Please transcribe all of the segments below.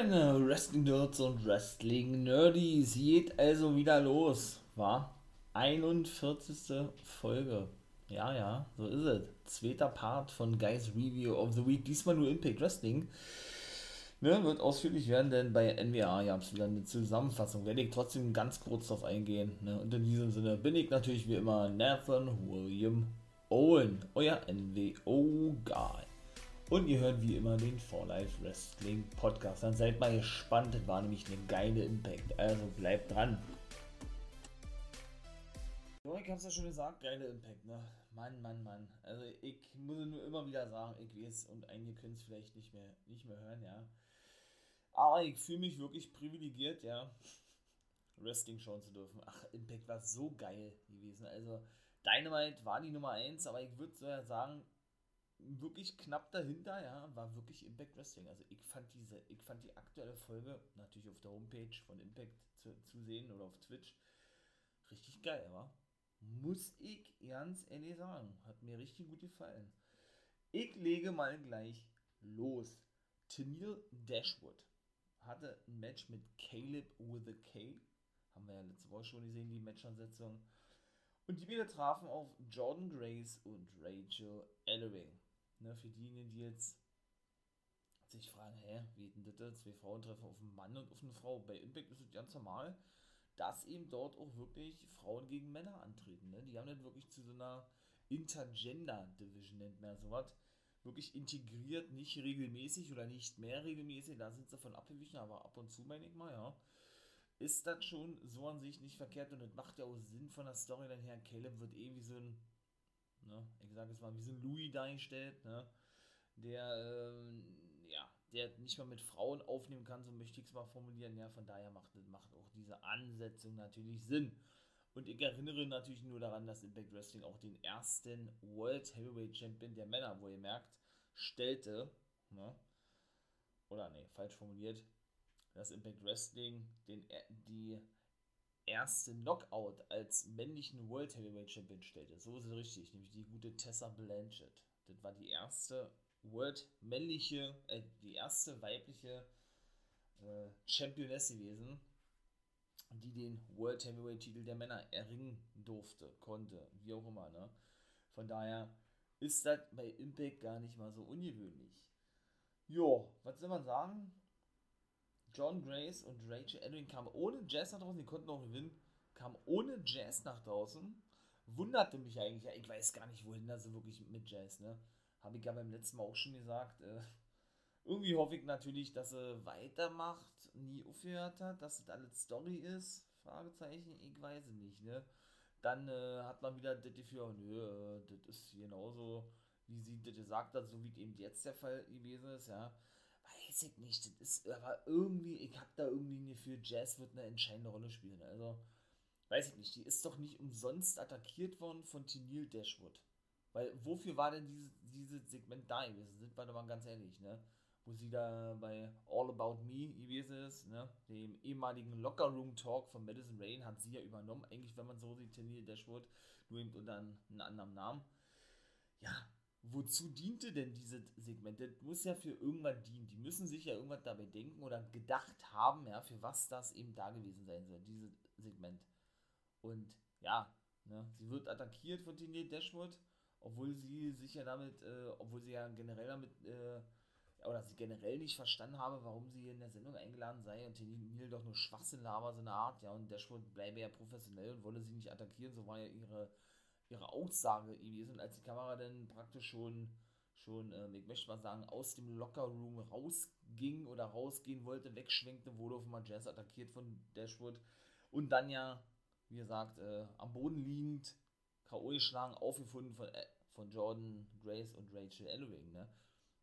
meine Wrestling-Nerds und Wrestling-Nerdies, geht also wieder los, war 41. Folge. Ja, ja, so ist es. Zweiter Part von Guys Review of the Week, diesmal nur Impact Wrestling. Ne, wird ausführlich werden, denn bei NWA gab es wieder eine Zusammenfassung. Werde ich trotzdem ganz kurz darauf eingehen. Ne? Und in diesem Sinne bin ich natürlich wie immer Nathan William Owen, euer NWO-Guy. Und ihr hört wie immer den For Life Wrestling Podcast. Dann seid mal gespannt, das war nämlich eine geile Impact. Also bleibt dran. So, ich hab's ja schon gesagt, geile Impact, ne? Mann, Mann, Mann. Also ich muss nur immer wieder sagen, ich weiß und einige können es vielleicht nicht mehr, nicht mehr hören, ja. Aber ich fühle mich wirklich privilegiert, ja, Wrestling schauen zu dürfen. Ach, Impact war so geil gewesen. Also Dynamite war die Nummer 1, aber ich würde sagen, wirklich knapp dahinter, ja, war wirklich Impact Wrestling. Also ich fand diese, ich fand die aktuelle Folge natürlich auf der Homepage von Impact zu, zu sehen oder auf Twitch richtig geil, war. Muss ich ganz ehrlich sagen. Hat mir richtig gut gefallen. Ich lege mal gleich los. Tennille Dashwood hatte ein Match mit Caleb with a K. Haben wir ja letzte Woche schon gesehen, die Matchansetzung. Und die beiden trafen auf Jordan Grace und Rachel Ellering. Ne, für diejenigen, die jetzt sich fragen, hä, wie denn das? Zwei Frauen treffen auf einen Mann und auf eine Frau. Bei Impact ist es ganz normal, dass eben dort auch wirklich Frauen gegen Männer antreten. Ne? Die haben dann wirklich zu so einer Intergender-Division, nennt man sowas, wirklich integriert, nicht regelmäßig oder nicht mehr regelmäßig, da sind sie davon abgewichen, aber ab und zu meine ich mal, ja. Ist das schon so an sich nicht verkehrt und das macht ja auch Sinn von der Story dann her. Caleb wird eh wie so ein Ne? Ich sage es mal, wie ein Louis dargestellt, ne? der, äh, ja, der nicht mal mit Frauen aufnehmen kann, so möchte ich es mal formulieren. Ja, von daher macht, macht auch diese Ansetzung natürlich Sinn. Und ich erinnere natürlich nur daran, dass Impact Wrestling auch den ersten World Heavyweight Champion der Männer, wo ihr merkt, stellte, ne? oder ne, falsch formuliert, dass Impact Wrestling den, die erste Knockout als männlichen World Heavyweight Champion stellte. So ist es richtig, nämlich die gute Tessa Blanchett. Das war die erste World männliche, äh, die erste weibliche äh, Championess gewesen, die den World Heavyweight Titel der Männer erringen durfte, konnte, wie auch immer. Ne? Von daher ist das bei Impact gar nicht mal so ungewöhnlich. Jo, was soll man sagen? John Grace und Rachel Edwin kamen ohne Jazz nach draußen, die konnten auch gewinnen, kamen ohne Jazz nach draußen. Wunderte mich eigentlich, ich weiß gar nicht, wohin da so wirklich mit Jazz, ne? Habe ich ja beim letzten Mal auch schon gesagt. Äh, irgendwie hoffe ich natürlich, dass sie weitermacht, nie aufgehört hat, dass das alles Story ist. Fragezeichen, ich weiß es nicht, ne? Dann äh, hat man wieder das Gefühl, nö, äh, das ist genauso, wie sie das gesagt hat, so wie eben jetzt der Fall gewesen ist, ja weiß ich nicht. Das ist aber irgendwie, ich habe da irgendwie ein Gefühl, Jazz wird eine entscheidende Rolle spielen. Also, weiß ich nicht. Die ist doch nicht umsonst attackiert worden von Tenil Dashwood. Weil, wofür war denn dieses diese Segment da gewesen? Sind wir doch mal ganz ehrlich, ne? Wo sie da bei All About Me gewesen ist, ne? Dem ehemaligen Locker Room Talk von Madison Rain hat sie ja übernommen. Eigentlich, wenn man so sieht, Tenil Dashwood, nur eben unter einem anderen Namen. Ja, wozu diente denn dieses Segment? Das muss ja für irgendwas dienen. Die müssen sich ja irgendwas dabei denken oder gedacht haben, ja, für was das eben da gewesen sein soll, dieses Segment. Und ja, ne, sie wird attackiert von Tiny Dashwood, obwohl sie sich ja damit, äh, obwohl sie ja generell damit, äh, oder sie generell nicht verstanden habe, warum sie in der Sendung eingeladen sei und Tennille doch nur Schwachsinn laber, so eine Art, ja, und Dashwood bleibe ja professionell und wolle sie nicht attackieren, so war ja ihre ihre Aussage gewesen, als die Kamera dann praktisch schon, schon ähm, ich möchte mal sagen, aus dem Lockerroom rausging oder rausgehen wollte, wegschwenkte, wurde auf einmal Jazz attackiert von Dashwood und dann ja, wie gesagt, äh, am Boden liegend, K.O. geschlagen, aufgefunden von, äh, von Jordan Grace und Rachel Ellering, ne?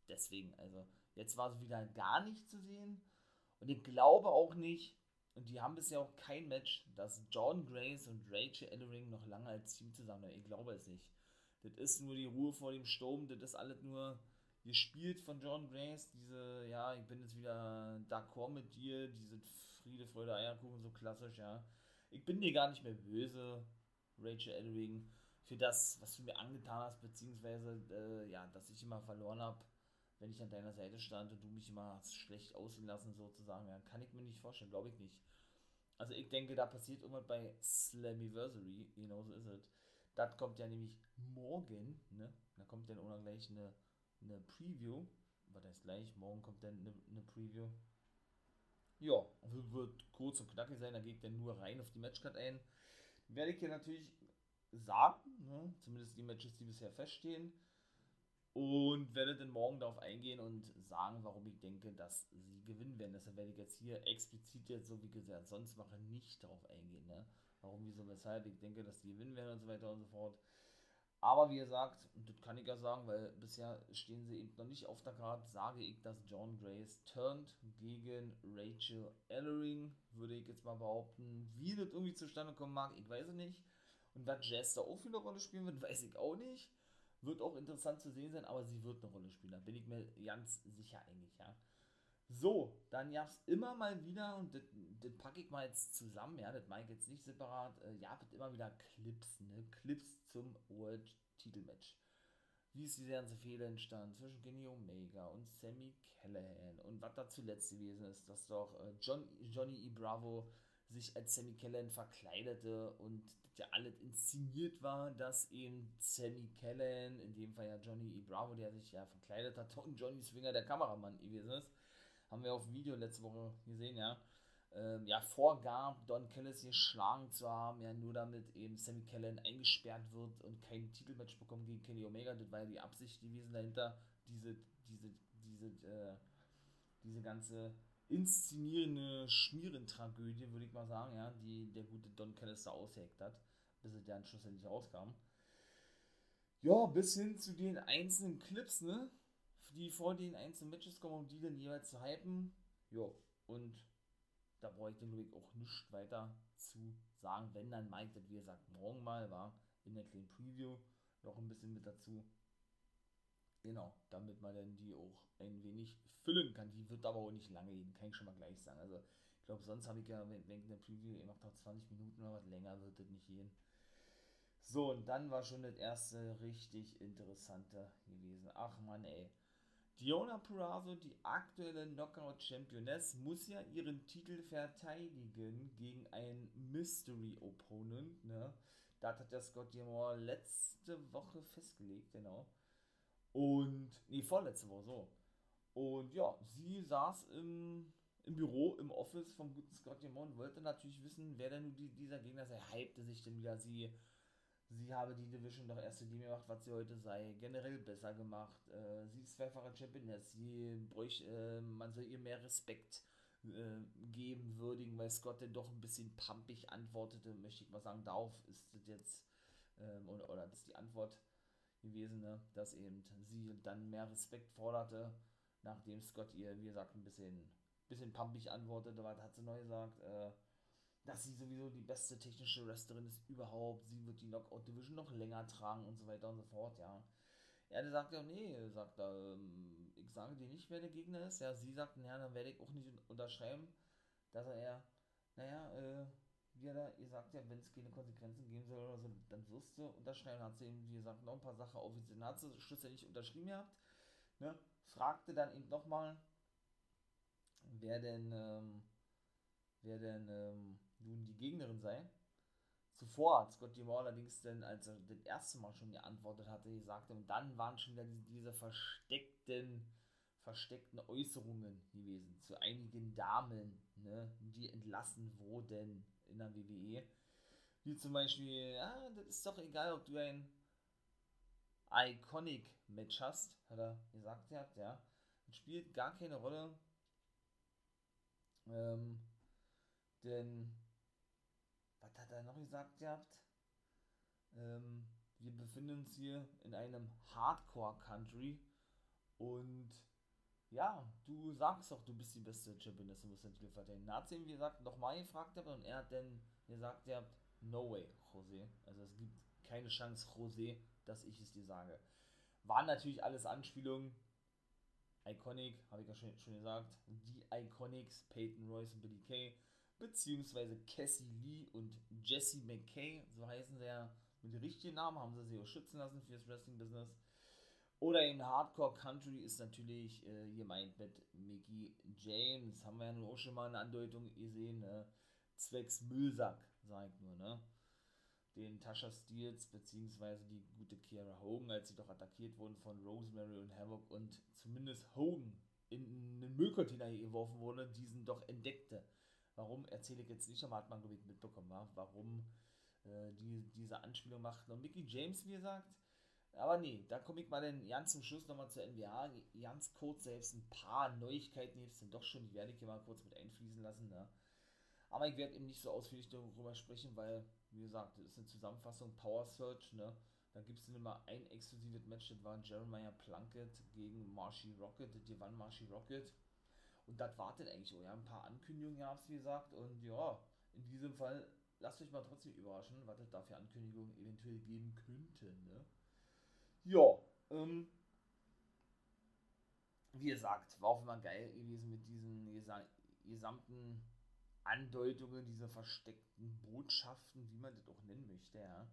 Deswegen, also, jetzt war es wieder gar nicht zu sehen und ich glaube auch nicht, und die haben bisher auch kein Match, dass Jordan Grace und Rachel Ellering noch lange als Team zusammen Ich glaube es nicht. Das ist nur die Ruhe vor dem Sturm. Das ist alles nur gespielt von Jordan Grace. Diese, ja, ich bin jetzt wieder d'accord mit dir. Diese Friede, Freude, Eierkuchen, so klassisch, ja. Ich bin dir gar nicht mehr böse, Rachel Ellering, für das, was du mir angetan hast, beziehungsweise, äh, ja, dass ich immer verloren habe. Wenn ich an deiner Seite stand und du mich immer schlecht aussehen lassen, sozusagen, ja, kann ich mir nicht vorstellen, glaube ich nicht. Also ich denke, da passiert irgendwas bei Slammiversary, genauso ist es. Das kommt ja nämlich morgen, ne? Da kommt dann auch gleich eine, eine Preview. Was heißt gleich? Morgen kommt dann eine, eine Preview. Ja, wird kurz und knackig sein, da geht dann nur rein auf die Matchcard ein. Werde ich hier natürlich sagen, ne? zumindest die Matches, die bisher feststehen. Und werde dann morgen darauf eingehen und sagen, warum ich denke, dass sie gewinnen werden. Deshalb werde ich jetzt hier explizit jetzt, so wie gesagt, sonst mache nicht darauf eingehen. Ne? Warum, wieso, weshalb. Ich denke, dass die gewinnen werden und so weiter und so fort. Aber wie gesagt, und das kann ich ja sagen, weil bisher stehen sie eben noch nicht auf der Karte, sage ich, dass John Grace turnt gegen Rachel Ellering, würde ich jetzt mal behaupten. Wie das irgendwie zustande kommen mag, ich weiß es nicht. Und was Jazz da auch für eine Rolle spielen wird, weiß ich auch nicht. Wird auch interessant zu sehen sein, aber sie wird eine Rolle spielen. Da bin ich mir ganz sicher eigentlich, ja. So, dann gab es immer mal wieder, und das, packe ich mal jetzt zusammen, ja, das meine ich jetzt nicht separat, äh, ja, es immer wieder Clips, ne, Clips zum World Titelmatch. Wie ist diese ganze Fehler entstanden zwischen Kenny Omega und Sammy Callahan und was da zuletzt gewesen ist, dass doch äh, John, Johnny E. Bravo sich als Sammy Callahan verkleidete und ja alles inszeniert war, dass eben Sammy Callahan, in dem Fall ja Johnny E. Bravo, der sich ja verkleidet hat und Johnny Swinger der Kameramann gewesen ist haben wir auf dem Video letzte Woche gesehen, ja, ähm, ja, vorgab, Don Callis geschlagen zu haben, ja, nur damit eben Sammy Callan eingesperrt wird und kein Titelmatch bekommt gegen Kenny Omega. Das war ja die Absicht gewesen dahinter, diese, diese, diese, äh, diese ganze inszenierende Schmierentragödie, würde ich mal sagen, ja, die der gute Don Callis da ausheckt hat, bis er dann schlussendlich rauskam. Ja, bis hin zu den einzelnen Clips, ne? die vor den einzelnen Matches kommen, um die dann jeweils zu hypen. Ja, und da brauche ich den Ludwig auch nichts weiter zu sagen, wenn dann das, wie gesagt, morgen mal war, in der kleinen Preview noch ein bisschen mit dazu. Genau, damit man dann die auch ein wenig füllen kann. Die wird aber auch nicht lange gehen, kann ich schon mal gleich sagen. Also, ich glaube, sonst habe ich ja, wenn, wenn der Preview gemacht habe, 20 Minuten oder was länger wird das nicht gehen. So, und dann war schon das erste richtig interessante gewesen. Ach man, ey. Diona Purrazzo, die aktuelle Knockout-Championess, muss ja ihren Titel verteidigen gegen einen Mystery-Opponent. Ne? Das hat der Scott Diamore letzte Woche festgelegt, genau. Und, nee, vorletzte Woche, so. Und ja, sie saß im, im Büro, im Office vom guten Scott und wollte natürlich wissen, wer denn nun dieser Gegner. Er hypte sich denn wieder, sie sie habe die Division doch erst in dem gemacht, was sie heute sei, generell besser gemacht. Äh, sie ist zweifache Championess, sie bräuchte, äh, man soll ihr mehr Respekt äh, geben, würdigen, weil Scott denn doch ein bisschen pumpig antwortete, möchte ich mal sagen. Darauf ist das jetzt, ähm, oder, oder das ist die Antwort gewesen, ne? dass eben sie dann mehr Respekt forderte, nachdem Scott ihr, wie gesagt, ein bisschen, bisschen pumpig antwortete, was hat sie neu gesagt, äh, dass sie sowieso die beste technische Wrestlerin ist überhaupt, sie wird die Knockout Division noch länger tragen und so weiter und so fort, ja. Er sagt ja, nee, sagt er, ähm, ich sage dir nicht, wer der Gegner ist. Ja, sie sagt, naja, dann werde ich auch nicht unterschreiben, dass er naja, äh, wie er da, ihr sagt ja, wenn es keine Konsequenzen geben soll oder so, dann wirst du unterschreiben. Hat sie eben, wie gesagt, noch ein paar Sachen offiziell, hat sie schlussendlich unterschrieben gehabt, ne, fragte dann eben nochmal, wer denn, ähm, wer denn, ähm, nun die Gegnerin sei. Zuvor hat Scott Moore allerdings dann, als er das erste Mal schon geantwortet hatte, gesagt, und dann waren schon wieder diese versteckten, versteckten Äußerungen gewesen zu einigen Damen, ne, die entlassen wurden in der WWE. Wie zum Beispiel, ja, das ist doch egal, ob du ein Iconic-Match hast, hat er gesagt, ja. Das spielt gar keine Rolle. Ähm, denn was hat er noch gesagt gehabt? Ähm, wir befinden uns hier in einem Hardcore-Country und ja, du sagst doch, du bist die beste Championess und musst den Titel verteidigen. Hat sie ihm, wie gesagt, nochmal gefragt und er hat dann gesagt, ja, no way, José. Also es gibt keine Chance, José, dass ich es dir sage. Waren natürlich alles Anspielungen. Iconic, habe ich ja schon, schon gesagt. Die Iconics, Peyton Royce und Billy Kay beziehungsweise Cassie Lee und Jessie McKay, so heißen sie ja mit richtigen Namen, haben sie sich auch schützen lassen fürs Wrestling-Business. Oder in Hardcore Country ist natürlich äh, gemeint mit Mickey James. Haben wir ja nun auch schon mal eine Andeutung gesehen. Ne? Zwecks Müllsack, sag ich nur, ne? Den Tasha Steels, beziehungsweise die gute Kiara Hogan, als sie doch attackiert wurden von Rosemary und Havoc und zumindest Hogan in einen Müllcontainer geworfen wurde, diesen doch entdeckte. Warum erzähle ich jetzt nicht, aber hat man, mitbekommen, wa? warum äh, die, diese Anspielung macht. Und Mickey James, wie gesagt, aber nee, da komme ich mal dann ganz zum Schluss nochmal zur NBA. Ganz kurz selbst ein paar Neuigkeiten jetzt sind doch schon, die werde ich hier mal kurz mit einfließen lassen. Ne? Aber ich werde eben nicht so ausführlich darüber sprechen, weil, wie gesagt, das ist eine Zusammenfassung Power Search. Ne? Da gibt es immer ein exklusives Match, das war Jeremiah Plunkett gegen Marshy Rocket. Das gewann Marshy Rocket. Und das wartet eigentlich auch. Ja, ein paar Ankündigungen gab es, wie gesagt. Und ja, in diesem Fall lasst euch mal trotzdem überraschen, was es da für Ankündigungen eventuell geben könnte. Ne? Ja, ähm, wie gesagt, war auch immer geil gewesen mit diesen gesamten Andeutungen, diese versteckten Botschaften, wie man das auch nennen möchte, ja.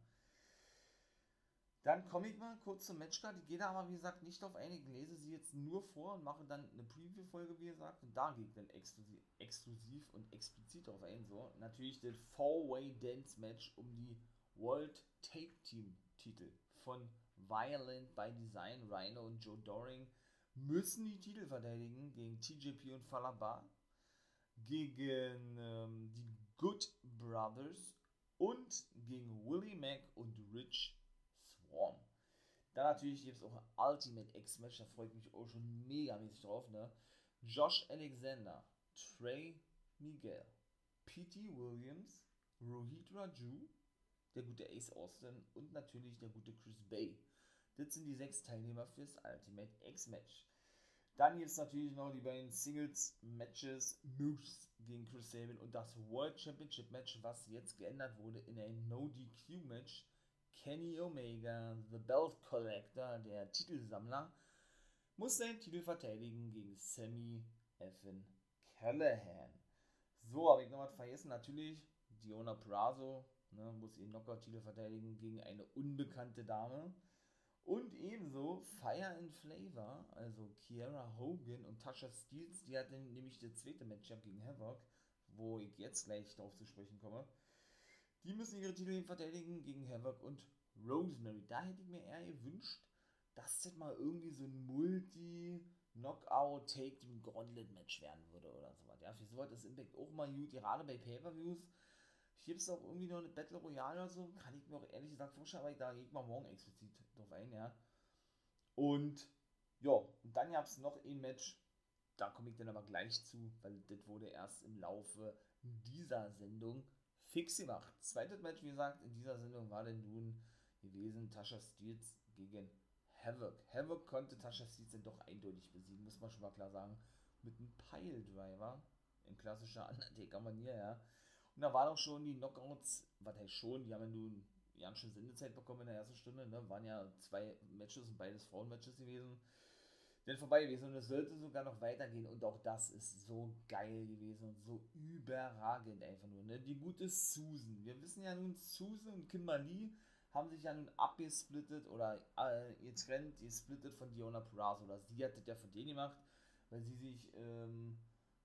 Dann komme ich mal kurz zum Matchcard. Ich gehe da aber, wie gesagt, nicht auf einige, lese sie jetzt nur vor und mache dann eine Preview-Folge, wie gesagt. Und da ich dann exklusiv, exklusiv und explizit drauf ein. So, natürlich das Four-Way Dance Match um die World Take Team Titel von Violent by Design, Rhino und Joe Doring müssen die Titel verteidigen gegen TJP und Falaba, gegen ähm, die Good Brothers und gegen Willie Mack und Rich Swarm. Dann natürlich gibt es auch Ultimate X-Match, da freue ich mich auch schon mega mäßig drauf, ne? Josh Alexander, Trey Miguel, P.T. Williams, Rohit Raju, der gute Ace Austin und natürlich der gute Chris Bay. Das sind die sechs Teilnehmer fürs Ultimate X-Match. Dann gibt es natürlich noch die beiden Singles-Matches Moose gegen Chris Sabin und das World Championship Match, was jetzt geändert wurde in ein No-DQ-Match. Kenny Omega, The Belt Collector, der Titelsammler, muss seinen Titel verteidigen gegen Sammy Evan Callahan. So, habe ich noch was vergessen. Natürlich, Diona Prazo ne, muss ihren Knockout-Titel verteidigen gegen eine unbekannte Dame. Und ebenso Fire and Flavor, also Kiera Hogan und Tasha Steels, die hatten nämlich das zweite Matchup gegen Havoc, wo ich jetzt gleich darauf zu sprechen komme. Die müssen ihre Titel verteidigen gegen Havoc und Rosemary. Da hätte ich mir eher gewünscht, dass das mal irgendwie so ein Multi-Knockout-Take-Gauntlet-Match werden würde oder sowas. Ja, für sowas ist Impact auch mal gut, gerade bei Pay-Per-Views Gibt es auch irgendwie noch eine Battle Royale oder so? Kann ich mir auch ehrlich gesagt vorstellen, aber da geht man morgen explizit drauf ein, ja. Und ja, und dann gab es noch ein Match, da komme ich dann aber gleich zu, weil das wurde erst im Laufe dieser Sendung fix gemacht. Zweites Match, wie gesagt, in dieser Sendung war denn nun gewesen Tasha Steels gegen Havoc. Havoc konnte Tasha Steels dann doch eindeutig besiegen, muss man schon mal klar sagen. Mit einem Pile-Driver in klassischer Undertaker-Manier, ja. Und da waren auch schon die Knockouts, was heißt schon, die haben ja nun ganz schön Sendezeit bekommen in der ersten Stunde, ne? waren ja zwei Matches und beides Frauenmatches gewesen. Denn vorbei gewesen und es sollte sogar noch weitergehen und auch das ist so geil gewesen und so überragend einfach nur. Ne? Die gute Susan. Wir wissen ja nun, Susan und Kimberly haben sich ja nun abgesplittet oder äh, getrennt, gesplittet von Diona Purrazzo. Oder sie hat das ja von denen gemacht, weil sie sich, ähm,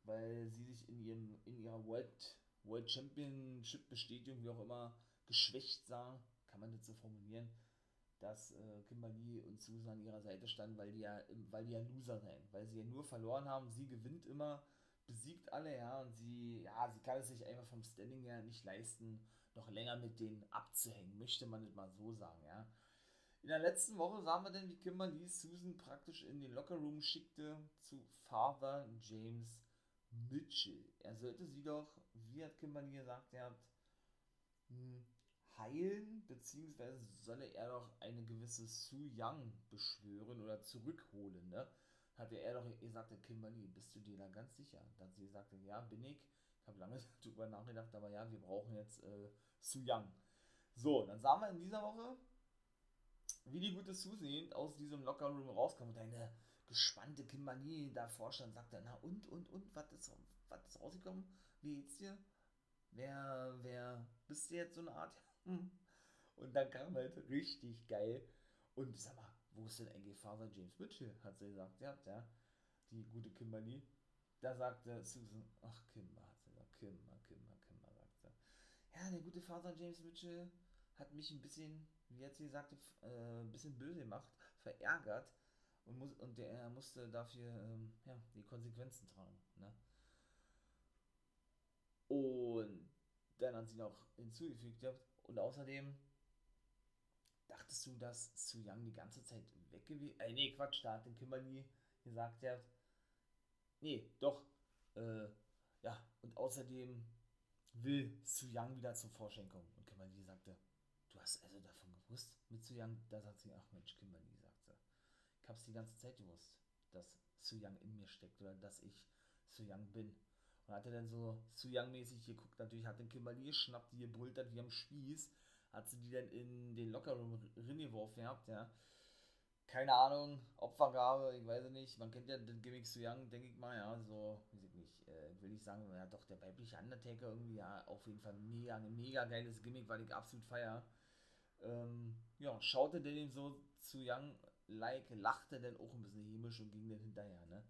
weil sie sich in ihrem, in ihrer World World Championship Bestätigung, wie auch immer, geschwächt sah, kann man das so formulieren, dass äh, Kimberly und Susan an ihrer Seite standen, weil die ja, weil die ja Loser seien, weil sie ja nur verloren haben, sie gewinnt immer, besiegt alle, ja, und sie, ja, sie kann es sich einfach vom Standing her nicht leisten, noch länger mit denen abzuhängen, möchte man nicht mal so sagen, ja. In der letzten Woche sahen wir denn, wie Kimberly Susan praktisch in den Lockerroom schickte zu Father James Mitchell. Er sollte sie doch, wie hat Kimberly gesagt, er hat hm, heilen, beziehungsweise solle er doch eine gewisse Su Young beschwören oder zurückholen, ne? Hatte er doch gesagt, Kimberly, bist du dir da ganz sicher? Dann sie sagte, ja, bin ich. Ich habe lange darüber nachgedacht, aber ja, wir brauchen jetzt äh, Su Young. So, dann sahen wir in dieser Woche, wie die gute Susan aus diesem Lockerroom rauskommt und eine gespannte Kimberly da vorstand, sagte, na und, und, und, was ist, was ist rausgekommen? Wie geht's dir? Wer, wer, bist du jetzt so eine Art? Hm. Und dann kam halt richtig geil. Und sag mal, wo ist denn eigentlich Vater James Mitchell, hat sie gesagt, ja, ja, die gute Kimberly. Da sagte Susan, ach Kimber, hat sie gesagt, Kimber, Kimber, Kimber, sagt sie. Ja, der gute Vater James Mitchell hat mich ein bisschen, wie jetzt sie sagte, äh, ein bisschen böse gemacht, verärgert und, muss, und der musste dafür ähm, ja, die Konsequenzen tragen. Ne? Und dann hat sie noch hinzugefügt, und außerdem dachtest du, dass Su Yang die ganze Zeit weg gewesen äh, nee, Quatsch, da hat den Kimberly gesagt, ja, nee, doch, äh, ja, und außerdem will Su Yang wieder zur Vorschein kommen. Und Kimberly sagte, du hast also davon gewusst mit Su Yang? Da sagt sie, ach Mensch, Kimberly, sagt. Ich hab's die ganze Zeit gewusst, dass Su Yang in mir steckt oder dass ich Su Yang bin. Und hat er dann so Su Yang-mäßig geguckt, natürlich hat den Kimberly geschnappt, die gebrüllt wie am Spieß, hat sie die dann in den Lockerroom reingeworfen gehabt, ja. Keine Ahnung, Opfergabe, ich weiß es nicht. Man kennt ja den Gimmick Su Young, denke ich mal, ja, so, weiß ich nicht, äh, will ich sagen, ja doch, der weibliche Undertaker irgendwie, ja, auf jeden Fall mega, ein mega geiles Gimmick, weil ich absolut feier. Ähm, ja, schaute denn so zu Young like, lachte dann auch ein bisschen hämisch und ging dann hinterher, ne?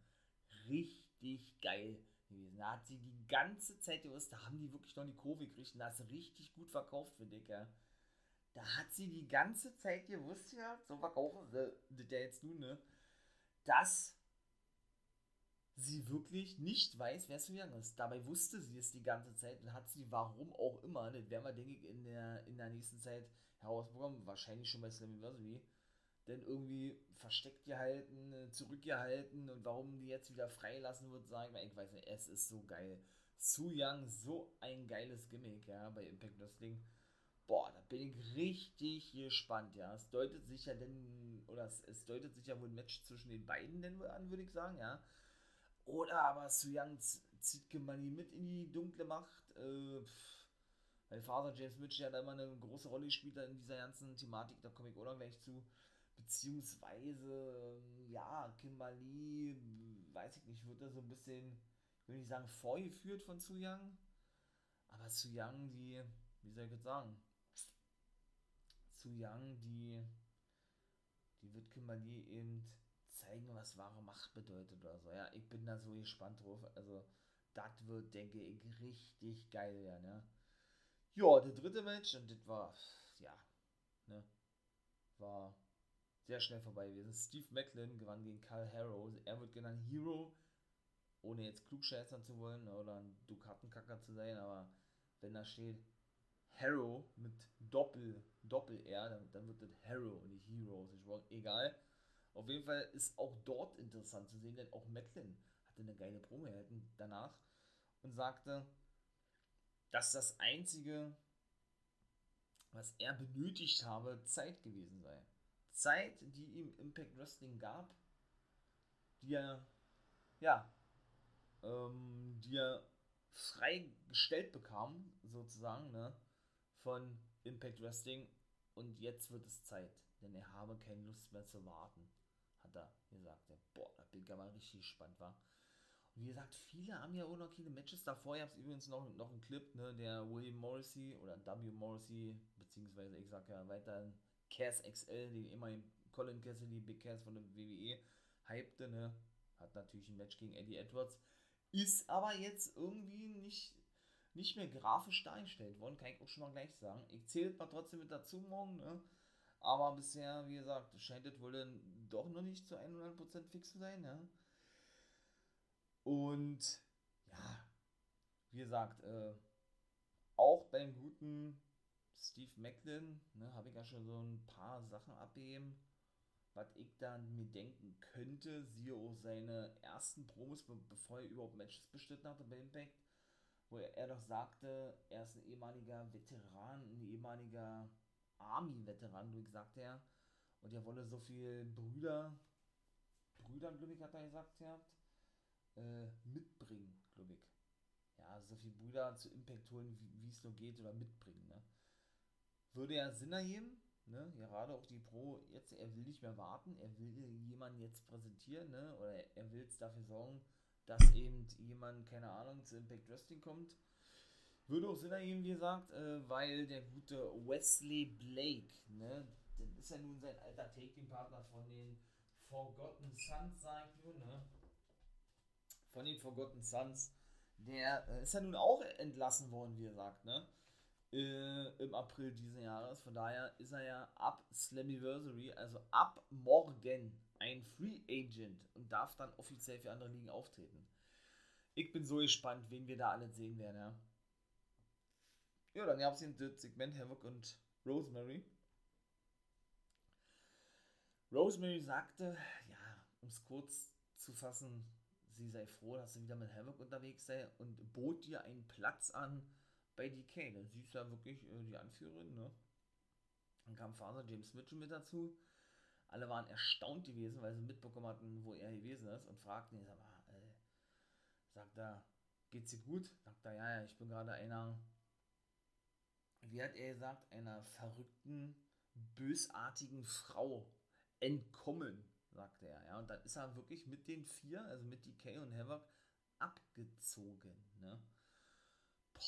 Richtig geil gewesen. Da hat sie die ganze Zeit gewusst, da haben die wirklich noch die Kurve gekriegt und da ist richtig gut verkauft, finde ich, ja. Da hat sie die ganze Zeit gewusst, ja, so verkaufen sie das ja jetzt nun, ne, dass sie wirklich nicht weiß, wer Su Yang ist. Dabei wusste sie es die ganze Zeit und hat sie, warum auch immer, das werden wir, denke ich, in der, in der nächsten Zeit herausbekommen, wahrscheinlich schon bei Slammiversary, denn irgendwie versteckt gehalten, äh, zurückgehalten und warum die jetzt wieder freilassen wird, sagen wir, ich weiß nicht, es ist so geil. Su Young, so ein geiles Gimmick, ja, bei Impact Wrestling. Boah, da bin ich richtig gespannt, ja. Es deutet sich ja denn, oder es, es deutet sich ja wohl ein Match zwischen den beiden denn wohl an, würde ich sagen, ja. Oder aber Su Young zieht Gemani mit in die dunkle Macht, äh, weil Vater James Mitchell da immer eine große Rolle gespielt in dieser ganzen Thematik, da komme ich auch noch gleich zu beziehungsweise, ähm, ja, Kimberly, weiß ich nicht, wird da so ein bisschen, ich will nicht sagen vorgeführt von Su Yang, aber Su Yang, die, wie soll ich jetzt sagen, Su Yang, die, die wird Kimberly eben zeigen, was wahre Macht bedeutet oder so. Ja, ich bin da so gespannt drauf. Also, das wird, denke ich, richtig geil werden, ja. Ja, der dritte Match, und das war, ja, ne, war sehr schnell vorbei gewesen. Steve Macklin gewann gegen Carl Harrow. Er wird genannt Hero, ohne jetzt klugscheißern zu wollen oder ein Dukatenkacker zu sein, aber wenn da steht Harrow mit Doppel, Doppel-R, dann, dann, wird das Harrow und nicht Hero. Egal. Auf jeden Fall ist auch dort interessant zu sehen, denn auch Macklin hatte eine geile Promo erhalten danach und sagte, dass das einzige, was er benötigt habe, Zeit gewesen sei. Zeit, die ihm Impact Wrestling gab, die er, ja, ähm, die er freigestellt bekam, sozusagen, ne, von Impact Wrestling und jetzt wird es Zeit, denn er habe keine Lust mehr zu warten, hat er gesagt. Boah, da bin ich aber richtig gespannt, war. Und wie gesagt, viele haben ja auch noch keine Matches davor. Ich habe übrigens noch, noch einen Clip, ne, der William Morrissey oder W. Morrissey, beziehungsweise ich sag ja weiterhin Cass XL, den immerhin Colin Cassidy, Big Cass von der WWE, hypte, ne? Hat natürlich ein Match gegen Eddie Edwards. Ist aber jetzt irgendwie nicht, nicht mehr grafisch dargestellt worden, kann ich auch schon mal gleich sagen. Ich zähle mal trotzdem mit dazu morgen, ne? Aber bisher, wie gesagt, scheint es wohl dann doch noch nicht zu 100% fix zu sein, ne? Und ja, wie gesagt, äh, auch beim guten Steve Macklin, ne, habe ich ja schon so ein paar Sachen abgeben, was ich dann mir denken könnte, siehe auch seine ersten Promos, bevor er überhaupt Matches bestritten hatte bei Impact, wo er, er doch sagte, er ist ein ehemaliger Veteran, ein ehemaliger Army-Veteran, wie gesagt er, und er wolle so viel Brüder, Brüder, glaube ich, hat er gesagt gehabt, äh, mitbringen, glaube ich. Ja, so viele Brüder zu Impact holen, wie es nur geht, oder mitbringen, ne? Würde ja Sinn ergeben, ne? gerade auch die Pro, jetzt, er will nicht mehr warten, er will jemanden jetzt präsentieren, ne? oder er will jetzt dafür sorgen, dass eben jemand, keine Ahnung, zu Impact Wrestling kommt. Würde auch Sinn ergeben, wie gesagt, äh, weil der gute Wesley Blake, ne, dann ist er nun sein alter Taking-Partner von den Forgotten Sons, sag ich nur, ne? Von den Forgotten Sons. Der äh, ist ja nun auch entlassen worden, wie er sagt, ne? Äh, Im April diesen Jahres. Von daher ist er ja ab Slammiversary, also ab morgen, ein Free Agent und darf dann offiziell für andere Ligen auftreten. Ich bin so gespannt, wen wir da alle sehen werden, ja. Ja, dann gab es das Segment Havoc und Rosemary. Rosemary sagte, ja, um es kurz zu fassen, sie sei froh, dass sie wieder mit Havoc unterwegs sei und bot ihr einen Platz an bei DK. Denn sie ist ja wirklich äh, die Anführerin, ne? Dann kam Vater James Mitchell mit dazu. Alle waren erstaunt gewesen, weil sie mitbekommen hatten, wo er gewesen ist und fragten ihn, sag mal, äh, sagt er, geht's dir gut? Sagt er, ja, ja, ich bin gerade einer, wie hat er gesagt, einer verrückten, bösartigen Frau entkommen, sagte er. Ja, und dann ist er wirklich mit den vier, also mit DK und Havoc, abgezogen. Ne? Boah,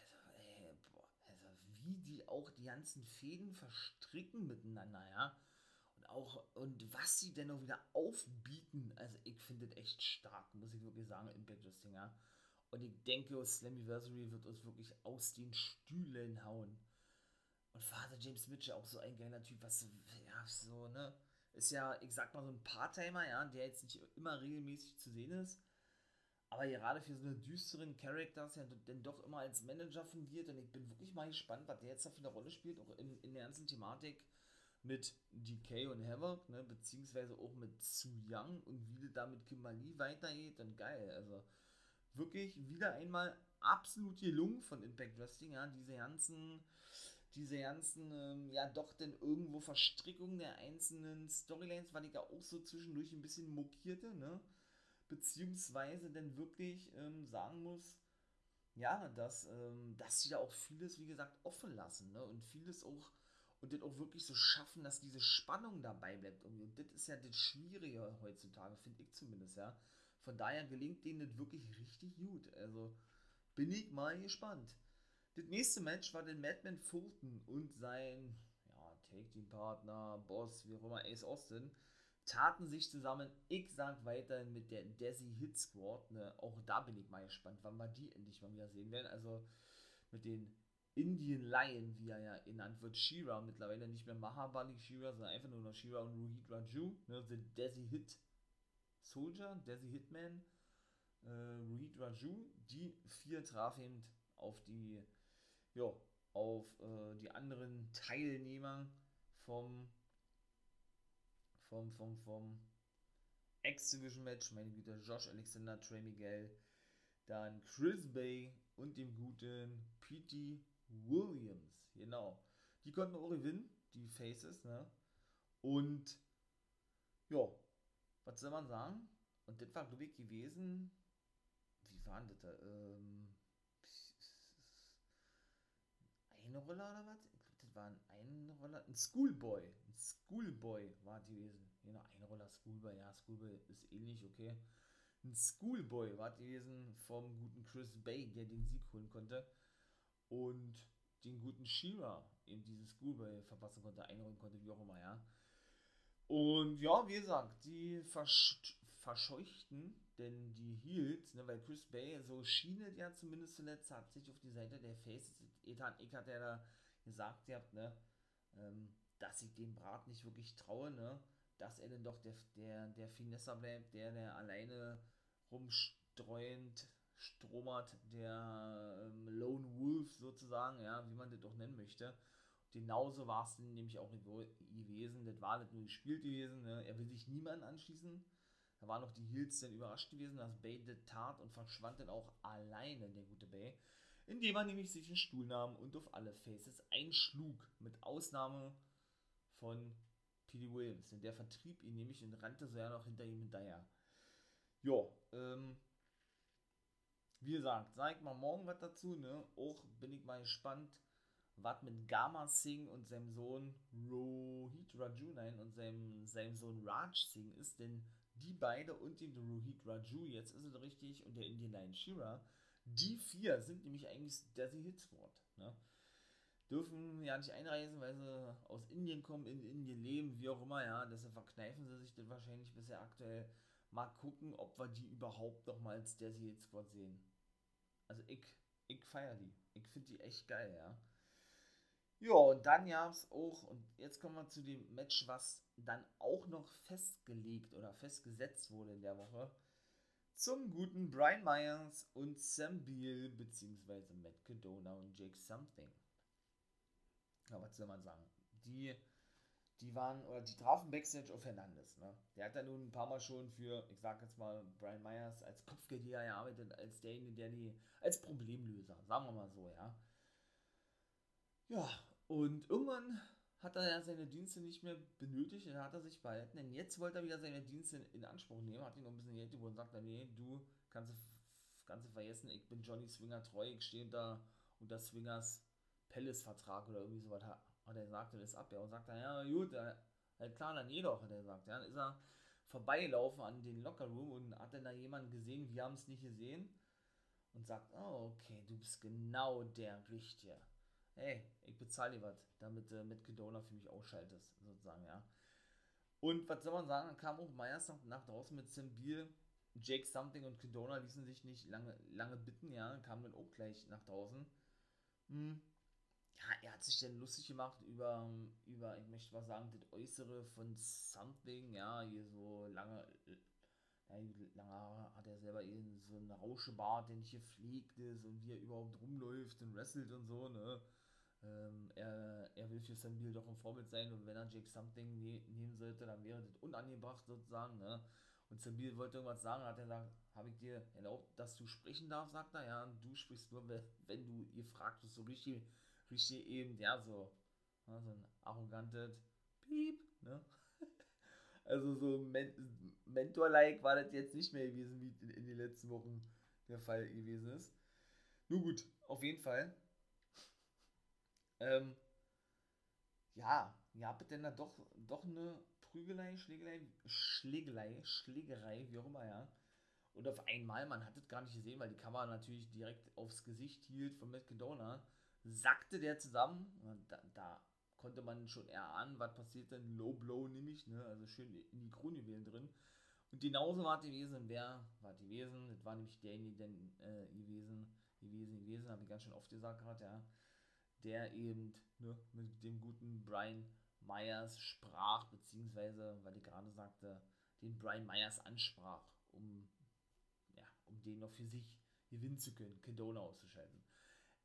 also, ey, boah, also auch die ganzen Fäden verstricken miteinander, ja. Und auch, und was sie denn auch wieder aufbieten, also ich finde das echt stark, muss ich wirklich sagen, Impact Wrestling, ja. Und ich denke, Slammiversary wird uns wirklich aus den Stühlen hauen. Und Vater James Mitchell, auch so ein geiler Typ, was so, ja, so, ne? Ist ja, ich sag mal, so ein Part-Timer, ja, der jetzt nicht immer regelmäßig zu sehen ist. Aber gerade für so einen düsteren Charakter ist ja dann doch immer als Manager fungiert. Und ich bin wirklich mal gespannt, was der jetzt da für eine Rolle spielt, auch in, in der ganzen Thematik mit DK und Havoc, ne, beziehungsweise auch mit Su Young und wie das da mit Kimberly weitergeht. Und geil, also wirklich wieder einmal absolut gelungen von Impact Wrestling, ja, diese ganzen diese ganzen, ähm, ja, doch denn irgendwo Verstrickungen der einzelnen Storylines, weil ich ja auch so zwischendurch ein bisschen mokierte, ne? Beziehungsweise denn wirklich ähm, sagen muss, ja, dass, ähm, dass sie da auch vieles, wie gesagt, offen lassen, ne? Und vieles auch, und das auch wirklich so schaffen, dass diese Spannung dabei bleibt. Und das ist ja das Schwierige heutzutage, finde ich zumindest, ja. Von daher gelingt denen das wirklich richtig gut. Also bin ich mal gespannt. Das nächste Match war den Madman Fulton und sein ja, Take-Team-Partner, Boss, wie auch immer, Ace Austin, taten sich zusammen, ich sag weiter, mit der Desi Hit Squad. Ne? Auch da bin ich mal gespannt, wann wir die endlich mal wieder sehen werden. Also mit den Indian Lion, wie er ja genannt wird, Shira, mittlerweile nicht mehr Mahabali Shira, sondern einfach nur noch Shira und Ruhit Raju, ne? The Desi Hit Soldier, Desi Hitman, äh, Ruhit Raju, die vier trafen auf die ja, auf äh, die anderen Teilnehmer vom vom, vom, vom X-Division-Match, meine Güte, Josh Alexander, Trey Miguel, dann Chris Bay und dem guten P.T. Williams, genau. Die konnten auch gewinnen, die Faces, ne? Und ja, was soll man sagen? Und das war, glaube ich, gewesen. Wie waren das da? Ähm, eine Roller oder was? Das war ein ein Schoolboy. Ein Schoolboy war die gewesen. Genau, Einroller Schoolboy, ja, Schoolboy ist ähnlich, okay. Ein Schoolboy war gewesen vom guten Chris Bay, der den Sieg holen konnte. Und den guten Shira eben dieses Schoolboy verpassen konnte, einholen konnte, wie auch immer, ja. Und ja, wie gesagt, die versch verscheuchten denn die Heels, ne, weil Chris Bay, so schien es ja zumindest zuletzt, hat sich auf die Seite der Faces, Ethan Eck hat ja da gesagt, ihr habt, ne, ähm, dass ich dem Brat nicht wirklich traue, ne, dass er denn doch der, der, der Finesser bleibt, der, der alleine rumstreuend stromert, der ähm, Lone Wolf sozusagen, ja, wie man das doch nennen möchte. Genauso war es nämlich auch gewesen, das war nicht nur gespielt gewesen, ne? er will sich niemanden anschließen, da waren noch die Heels dann überrascht gewesen, dass Bay das tat und verschwand dann auch alleine, der gute Bay. Indem er nämlich sich einen Stuhl nahm und auf alle Faces einschlug. Mit Ausnahme von P.D. Williams. Denn der vertrieb ihn nämlich und rannte so ja noch hinter ihm hinterher. Ja, ähm, wie gesagt, sag mal morgen was dazu, ne? Auch bin ich mal gespannt, was mit Gama Singh und seinem Sohn Rohit Rajunain und seinem, seinem Sohn Raj Singh ist, denn die beide und den Rohit Raju, jetzt ist es richtig, und der Indian Lion Shira, die vier sind nämlich eigentlich Desi Hit Squad. Ne? Dürfen ja nicht einreisen, weil sie aus Indien kommen, in Indien leben, wie auch immer, ja. Deshalb verkneifen sie sich das wahrscheinlich bisher aktuell. Mal gucken, ob wir die überhaupt noch mal als Desert Squad sehen. Also ich, ich feiere die. Ich finde die echt geil, ja. Ja, und dann gab es auch, und jetzt kommen wir zu dem Match, was dann auch noch festgelegt oder festgesetzt wurde in der Woche. Zum guten Brian Myers und Sam Beal, beziehungsweise Matt Cadona und Jake Something. Ja, was soll man sagen? Die, die waren, oder die trafen Backstage auf Hernandez. Ne? Der hat ja nun ein paar Mal schon für, ich sag jetzt mal, Brian Myers als Kopfgeldjäger gearbeitet, als derjenige, der die, als Problemlöser, sagen wir mal so, ja. Ja, und irgendwann hat er ja seine Dienste nicht mehr benötigt, dann hat er sich behalten, denn jetzt wollte er wieder seine Dienste in Anspruch nehmen, hat ihn noch ein bisschen Geld und sagt dann, nee, du kannst Ganze vergessen, ich bin Johnny Swinger treu, ich stehe unter, unter Swingers Palace-Vertrag oder irgendwie sowas, hat er gesagt, das ab, ja, und sagt dann, ja, gut, ja, klar, dann jedoch, hat er gesagt, ja, dann ist er vorbeigelaufen an den Lockerroom und hat dann da jemanden gesehen, wir haben es nicht gesehen und sagt, oh, okay, du bist genau der Richtige hey, ich bezahle dir was, damit du äh, mit Kedona für mich ausschaltest, sozusagen, ja. Und was soll man sagen, dann kam auch Meyers nach, nach draußen mit Sam Beal, Jake Something und Kedona ließen sich nicht lange, lange bitten, ja, kamen dann auch gleich nach draußen. Hm. Ja, er hat sich dann lustig gemacht über, über, ich möchte mal sagen, das Äußere von Something, ja, hier so lange, ja, lange hat er selber eben so einen Rauschebart, der nicht gepflegt ist und wie er überhaupt rumläuft und wrestelt und so, ne. Ähm, er, er will für Sam Beal doch ein Vorbild sein und wenn er Jake Something ne nehmen sollte, dann wäre das unangebracht sozusagen. Ne? Und Sam Beal wollte irgendwas sagen, hat er gesagt, habe ich dir erlaubt, dass du sprechen darfst, sagt er, ja, und du sprichst nur, wenn du ihr fragst, so richtig, richtig eben, ja, so, ne, so ein arrogantes Piep, ne? Also so Men Mentor-like war das jetzt nicht mehr gewesen, wie in, in den letzten Wochen der Fall gewesen ist. Nun gut, auf jeden Fall ähm, ja, ihr habt denn da doch, doch eine Prügelei, Schlägelei, Schlägelei, Schlägerei, wie auch immer, ja. Und auf einmal, man hat es gar nicht gesehen, weil die Kamera natürlich direkt aufs Gesicht hielt von Matt Cadona, sackte der zusammen. Da, da, konnte man schon erahnen, was passiert denn. Low Blow nämlich, ne? Also schön in die Kronjuwelen drin. Und genauso war es gewesen. Wer war gewesen? Das war nämlich derjenige denn, äh, gewesen, gewesen, gewesen, habe ich ganz schön oft gesagt gerade, ja der eben ne, mit dem guten Brian Myers sprach, beziehungsweise, weil ich gerade sagte, den Brian Myers ansprach, um, ja, um den noch für sich gewinnen zu können, Kedona auszuschalten.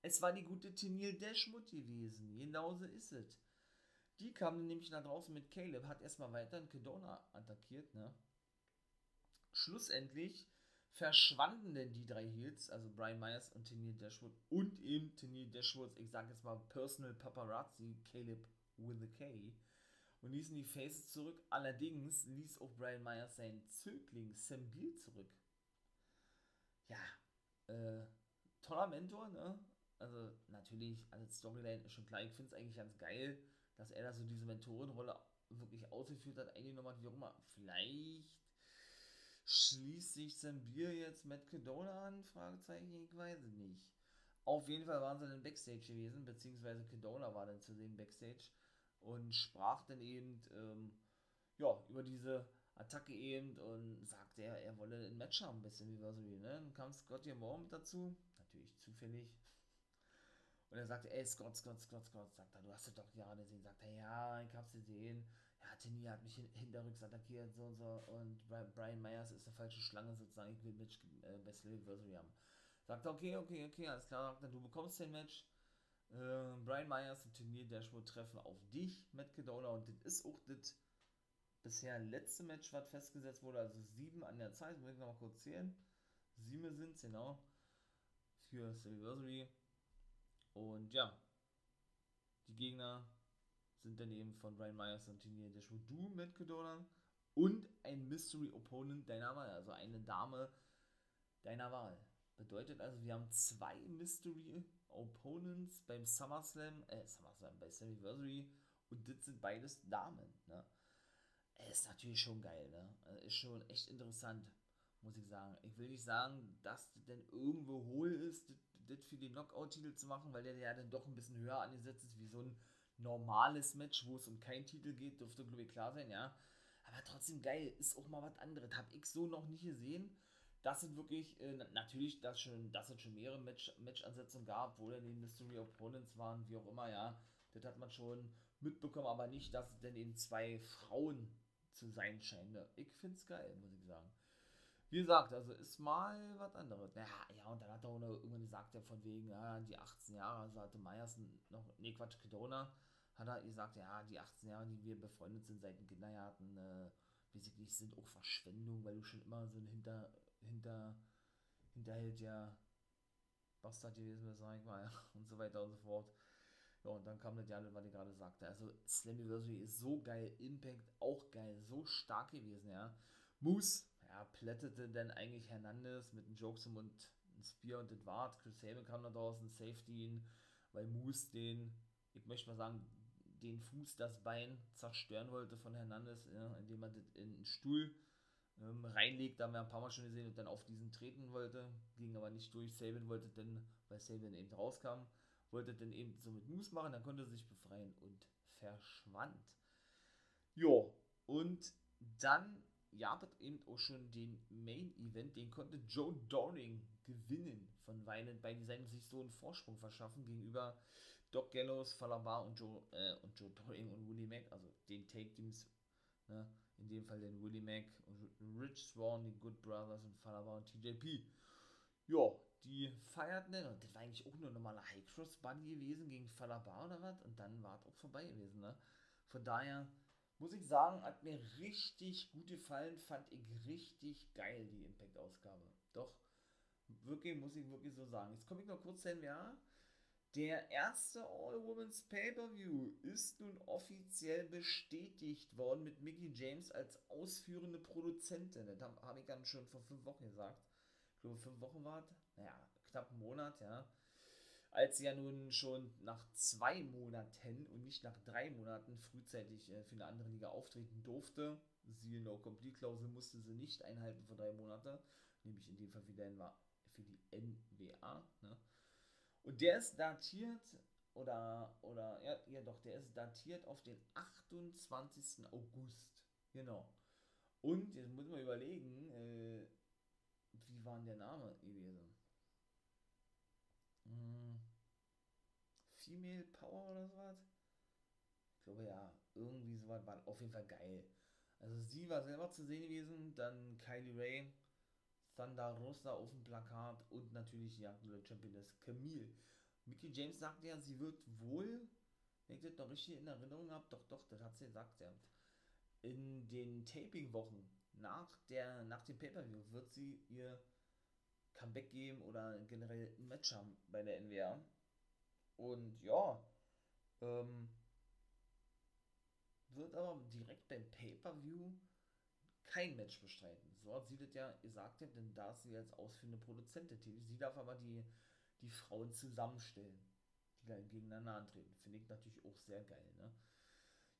Es war die gute Tenil Dashmut gewesen, genauso ist es. Die kam nämlich nach draußen mit Caleb, hat erstmal weiter Kedona attackiert, ne? Schlussendlich verschwanden denn die drei Heels, also Brian Myers und Tennille Dashwood und eben Tennille Dashwoods, ich sage jetzt mal Personal Paparazzi, Caleb with a K, und ließen die Faces zurück. Allerdings ließ auch Brian Myers seinen Zögling Sam Beal zurück. Ja, äh, toller Mentor, ne? Also natürlich, als Storyline ist schon klar, ich finde es eigentlich ganz geil, dass er da so diese Mentorenrolle wirklich ausgeführt hat, eingenommen hat, wie auch immer. Vielleicht Schließt sich Bier jetzt Matt Kedona an? Fragezeichen, ich weiß es nicht. Auf jeden Fall waren sie dann Backstage gewesen, beziehungsweise Kedona war dann zu dem Backstage und sprach dann eben ähm, ja, über diese Attacke eben und sagte, er, er wolle ein Match haben, ein bisschen wie wir so wie, ne? Dann kam Scott morgen mit dazu, natürlich zufällig. Und er sagte, ey, Scott, Scott, Scott, Scott, sagt er, du hast es doch gerade gesehen. Sagt er, ja, ich hab's gesehen ja, Tini hat mich hinterrücks attackiert, so und so, und Brian Myers ist eine falsche Schlange sozusagen, ich will Match äh, Best Anniversary haben. Sagt er, okay, okay, okay, alles klar, sagt er, du bekommst den Match. Äh, Brian Myers und Turnier Dashboard treffen auf dich, Matt Kedona, und das ist auch das bisher letzte Match, was festgesetzt wurde, also sieben an der Zeit, muss ich noch mal kurz zählen. Sieben sind es, genau, für Anniversary. Und ja, die Gegner sind daneben von Ryan Myers und Tini Dashwood du mit Kedona und ein Mystery Opponent deiner Wahl, also eine Dame deiner Wahl. Bedeutet also, wir haben zwei Mystery Opponents beim SummerSlam, äh, SummerSlam, bei Slammiversary und das sind beides Damen, ne? Ist natürlich schon geil, ne? Also ist schon echt interessant, muss ich sagen. Ich will nicht sagen, dass das denn irgendwo hohl ist, das, das für den Knockout-Titel zu machen, weil der ja dann doch ein bisschen höher angesetzt ist, wie so ein normales Match, wo es um keinen Titel geht, dürfte glaube ich klar sein, ja. Aber trotzdem geil, ist auch mal was anderes. Hab ich so noch nicht gesehen. Das sind wirklich, äh, natürlich, dass, schon, dass es schon mehrere Match, Match-Ansetzungen gab, wo dann die Mystery Opponents waren, wie auch immer, ja. Das hat man schon mitbekommen, aber nicht, dass es denn eben zwei Frauen zu sein scheinen. Ich find's geil, muss ich sagen. Wie gesagt, also ist mal was anderes. Ja, ja, und dann hat er auch noch irgendwann gesagt, ja, von wegen, ja, die 18 Jahre, also hatte Meyers noch, nee, Quatsch, Kedona, hat er gesagt, ja, die 18 Jahre, die wir befreundet sind seit dem Kindergarten, äh, nicht, sind auch Verschwendung, weil du schon immer so ein hinter, hinter, hinterhält ja Bastard gewesen bist, sag ich mal, und so weiter und so fort. Ja, und dann kam das ja, was ich gerade sagte. Also Slammiversary ist so geil, Impact auch geil, so stark gewesen, ja. Moose, ja, plättete dann eigentlich Hernandez mit einem Jokesum und einem Spear und das war's. Chris Sabin kam da draußen, Safety ihn, weil Moose den, ich möchte mal sagen, den Fuß, das Bein zerstören wollte von Hernandez, ja, indem er das in einen Stuhl ähm, reinlegt, da haben wir ein paar Mal schon gesehen und dann auf diesen treten wollte, ging aber nicht durch. Sabin wollte dann, weil Sabin eben rauskam, wollte dann eben so mit Moose machen, dann konnte er sich befreien und verschwand. Jo, und dann gab es eben auch schon den Main Event, den konnte Joe Doring gewinnen von Weilen, bei seinem sich so einen Vorsprung verschaffen gegenüber Doc Gallows, Falabar und Joe, äh, und Joe Doring und Willie Mack, also den Take Teams, ne, in dem Fall den Willie Mack und Rich Swan, die Good Brothers und Falabar und TJP. Ja, die feierten dann, und das war eigentlich auch nur ein normaler High Cross Buddy gewesen gegen Falabar oder was, und dann war es auch vorbei gewesen, ne. Von daher muss ich sagen, hat mir richtig gut gefallen, fand ich richtig geil, die Impact-Ausgabe. Doch, wirklich, muss ich wirklich so sagen. Jetzt komme ich noch kurz zu NWA. Der erste All-Women's Pay-Per-View ist nun offiziell bestätigt worden mit Mickey James als ausführende Produzentin. Das habe hab ich dann schon vor fünf Wochen gesagt. Ich glaube, fünf Wochen war es. Naja, knapp einen Monat, ja. Als sie ja nun schon nach zwei Monaten und nicht nach drei Monaten frühzeitig äh, für eine andere Liga auftreten durfte. Siehe No-Complete-Klausel musste sie nicht einhalten für drei Monate. Nämlich in dem Fall für die NWA. Ne? Und der ist datiert, oder, oder, ja, ja doch, der ist datiert auf den 28. August. Genau. Und jetzt muss man überlegen, äh, wie war denn der Name gewesen? Hm, Female Power oder sowas? Ich glaube ja, irgendwie sowas war auf jeden Fall geil. Also sie war selber zu sehen gewesen, dann Kylie Ray, Thunder Rosa auf dem Plakat und natürlich die aktuelle Championess Camille. Mickey James sagte ja, sie wird wohl, wenn ich das noch richtig in Erinnerung habe, doch, doch, das hat sie gesagt, ja. In den Taping-Wochen nach, nach dem Pay-Per-View wird sie ihr Comeback geben oder generell ein Match haben bei der NWA. Und ja, ähm, wird aber direkt beim Pay-Per-View kein Match bestreiten. So hat sie das ja gesagt, denn da ist sie als ausführende Produzentin tätig. Sie darf aber die, die Frauen zusammenstellen, die dann gegeneinander antreten. Finde ich natürlich auch sehr geil, ne?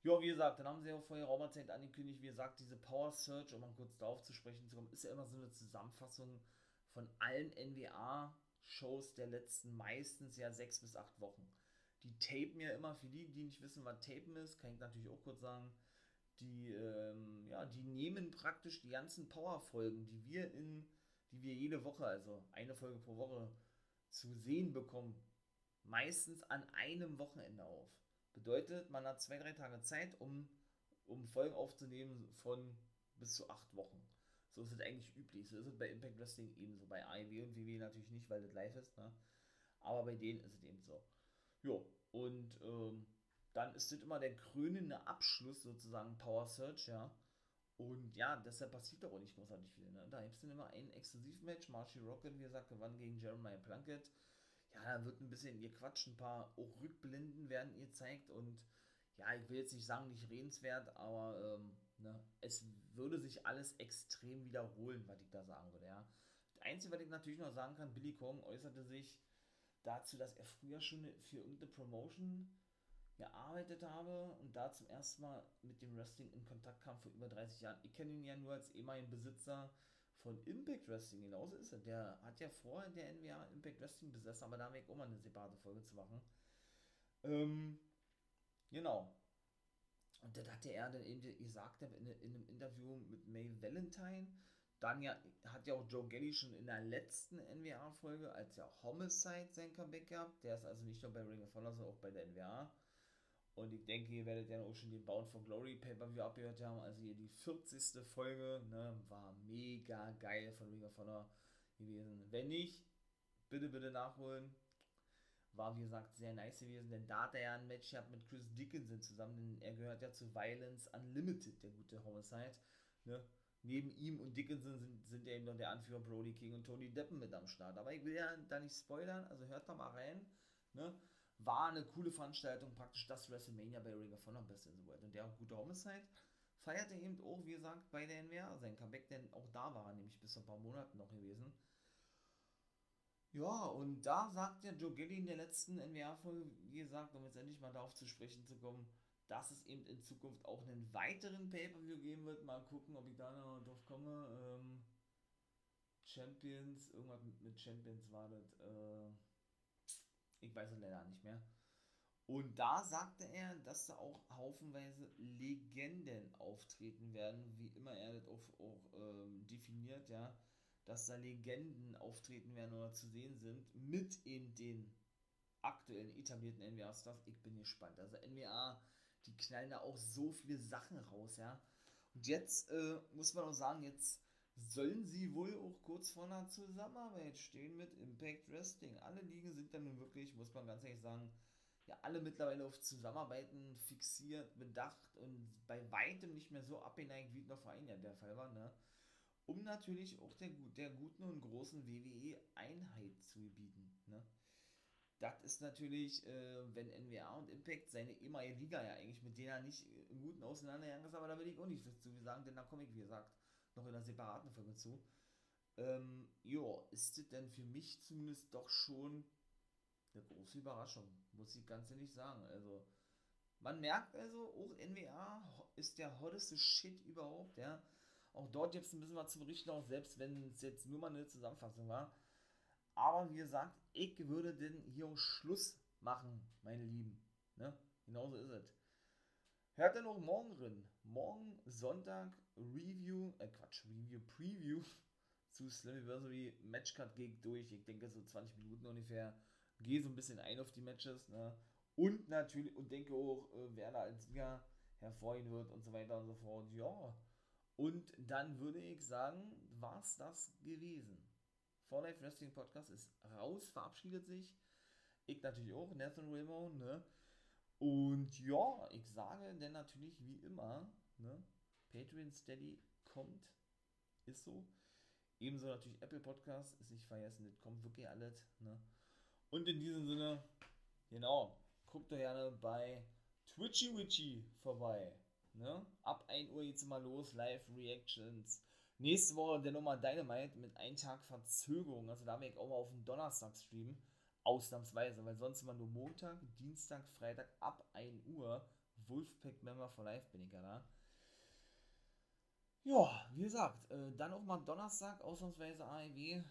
Ja, wie gesagt, dann haben sie ja vor geraumer Zeit angekündigt, wie gesagt, diese Power Search, um mal kurz darauf zu sprechen zu kommen, ist ja immer so eine Zusammenfassung von allen NWA-Shows der letzten meistens ja sechs bis acht Wochen. Die tapen ja immer, für die, die nicht wissen, was tapen ist, kann ich natürlich auch kurz sagen, die, ähm, ja, die nehmen praktisch die ganzen Power-Folgen, die wir in, die wir jede Woche, also eine Folge pro Woche zu sehen bekommen, meistens an einem Wochenende auf. Bedeutet, man hat zwei, drei Tage Zeit, um, um Folgen aufzunehmen von bis zu acht Wochen. So ist es eigentlich üblich. So ist es bei Impact Wrestling ebenso. Bei AEW und WWE natürlich nicht, weil das live ist. Ne? Aber bei denen ist es eben so. Jo, und ähm, dann ist das immer der krönende Abschluss sozusagen Power Search, ja. Und ja, deshalb passiert auch nicht großartig viel. Ne? Da gibt es dann immer ein Exklusivmatch. Marshall Rocket, wie gesagt, gewann gegen Jeremiah Plunkett. Ja, da wird ein bisschen ihr Quatsch, ein paar auch Rückblenden werden ihr zeigt und ja, ich will jetzt nicht sagen, nicht redenswert, aber ähm, ne, es würde sich alles extrem wiederholen, was ich da sagen würde, ja. Das Einzige, was ich natürlich noch sagen kann, Billy Kong äußerte sich dazu, dass er früher schon für irgendeine Promotion gearbeitet habe und da zum ersten Mal mit dem Wrestling in Kontakt kam vor über 30 Jahren. Ich kenne ihn ja nur als ehemaligen Besitzer von Impact Wrestling, genauso ist er. Der hat ja vorher der NWA Impact Wrestling besessen, aber da haben wir auch mal eine separate Folge zu machen. Ähm, genau. Und dann hatte er dann eben gesagt in, in einem Interview mit May Valentine, dann ja, hat ja auch Joe Gelly schon in der letzten NWA-Folge, als ja Homicide sein Comeback gehabt. Der ist also nicht nur bei Ring of Honor, sondern auch bei der NWA. Und ich denke, ihr werdet ja auch schon den Bound for Glory Pay-Per-View abgehört haben. Also hier die 40. Folge, ne, war mega geil von Ring of Honor gewesen. Wenn nicht, bitte, bitte nachholen. War, wie gesagt, sehr nice gewesen, denn da hat er ja ein Match gehabt mit Chris Dickinson zusammen, denn er gehört ja zu Violence Unlimited, der gute Homicide. Ne? Neben ihm und Dickinson sind, sind ja eben noch der Anführer Brody King und Tony Deppen mit am Start. Aber ich will ja da nicht spoilern, also hört da mal rein. Ne? War eine coole Veranstaltung, praktisch das WrestleMania bei Ring of Honor Best in the World. Und der gute Homicide feierte eben auch, wie gesagt, bei der NWA sein Comeback, denn auch da war er nämlich bis vor ein paar Monaten noch gewesen. Ja, und da sagt ja Joe Gilly in der letzten NWA-Folge, wie gesagt, um jetzt endlich mal darauf zu sprechen zu kommen, dass es eben in Zukunft auch einen weiteren Pay-Per-View geben wird. Mal gucken, ob ich da noch drauf komme. Ähm, Champions, irgendwas mit Champions war das. Äh, ich weiß es leider nicht mehr. Und da sagte er, dass da auch haufenweise Legenden auftreten werden, wie immer er das auch, auch ähm, definiert, ja, dass da Legenden auftreten werden oder zu sehen sind mit in den aktuellen etablierten NWA-Stars. Ich bin gespannt. Also NWA die knallen da auch so viele Sachen raus, ja. Und jetzt äh, muss man auch sagen, jetzt sollen sie wohl auch kurz vor einer Zusammenarbeit stehen mit Impact Wrestling. Alle Ligen sind dann nun wirklich, muss man ganz ehrlich sagen, ja, alle mittlerweile auf Zusammenarbeiten fixiert, bedacht und bei weitem nicht mehr so abgeneigt, wie es noch vor einem Jahr der Fall war, ne? Um natürlich auch der, der guten und großen WWE Einheit zu bieten, ne? das ist natürlich, äh, wenn NWA und Impact seine ehemalige Liga ja eigentlich mit denen nicht im Guten auseinandergegangen ist, aber da will ich auch nicht zu sagen, denn da komme ich, wie gesagt, noch in einer separaten Folge zu. Ähm, ja, ist das denn für mich zumindest doch schon eine große Überraschung, muss ich ganz ehrlich sagen. Also, man merkt also, auch NWA ist der hotteste Shit überhaupt, ja. Auch dort gibt es ein bisschen was zu berichten, auch selbst wenn es jetzt nur mal eine Zusammenfassung war. Aber wie gesagt, ich würde denn hier Schluss machen, meine Lieben. Ne? Genauso ist es. Hört dann noch morgen drin. Morgen Sonntag Review, äh Quatsch, Review, Preview zu Slammiversary Matchcard geht durch. Ich denke so 20 Minuten ungefähr. Gehe so ein bisschen ein auf die Matches. Ne? Und natürlich, und denke auch, äh, wer da als Sieger hervorgehen wird und so weiter und so fort. Ja. Und dann würde ich sagen, war es das gewesen. For Life Wrestling Podcast ist raus, verabschiedet sich. Ich natürlich auch, Nathan Wilmore, ne? Und ja, ich sage denn natürlich wie immer, ne? Patreon Steady kommt, ist so. Ebenso natürlich Apple Podcast, ist nicht vergessen, das kommt wirklich alles, ne? Und in diesem Sinne, genau, guckt doch gerne bei Twitchy Witchy vorbei, ne? Ab 1 Uhr geht's mal los, Live Reactions Nächste Woche der Nummer Dynamite mit einem Tag Verzögerung. Also da werde ich auch mal auf den Donnerstag streamen. Ausnahmsweise, weil sonst immer nur Montag, Dienstag, Freitag ab 1 Uhr. Wolfpack Member for Life bin ich ja da. Ja, wie gesagt, äh, dann auch mal Donnerstag, ausnahmsweise AEW.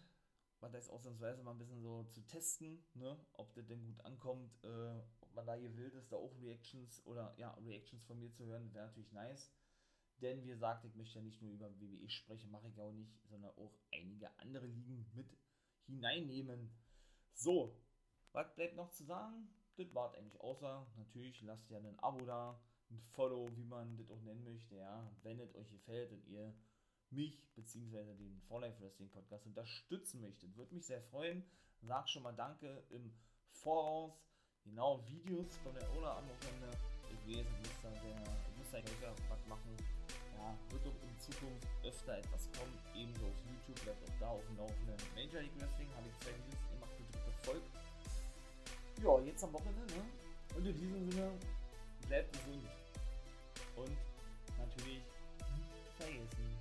Was heißt ausnahmsweise mal ein bisschen so zu testen, ne? ob das denn gut ankommt, äh, man da hier will, ist, da auch Reactions oder ja, Reactions von mir zu hören, wäre natürlich nice. Denn wie gesagt, ich möchte ja nicht nur über WWE sprechen, mache ich auch nicht, sondern auch einige andere Ligen mit hineinnehmen. So, was bleibt noch zu sagen? Das war eigentlich außer, natürlich lasst ja ein Abo da, ein Follow, wie man das auch nennen möchte, ja. Wenn es euch gefällt und ihr mich bzw. den For Life Wrestling Podcast unterstützen möchtet, würde mich sehr freuen. Sag schon mal Danke im Voraus. Genau, Videos von der Ola am Wochenende. Ich weiß, ich muss da sehr, ich muss da was machen ja, wird doch in Zukunft öfter etwas kommen, ebenso auf YouTube, bleibt auch da auf dem Laufenden. Major League Wrestling habe ich zwei Videos gemacht, bitte folgt. Ja, jetzt am Wochenende, ne? Und in diesem Sinne, bleibt gesund. Und natürlich nicht vergessen,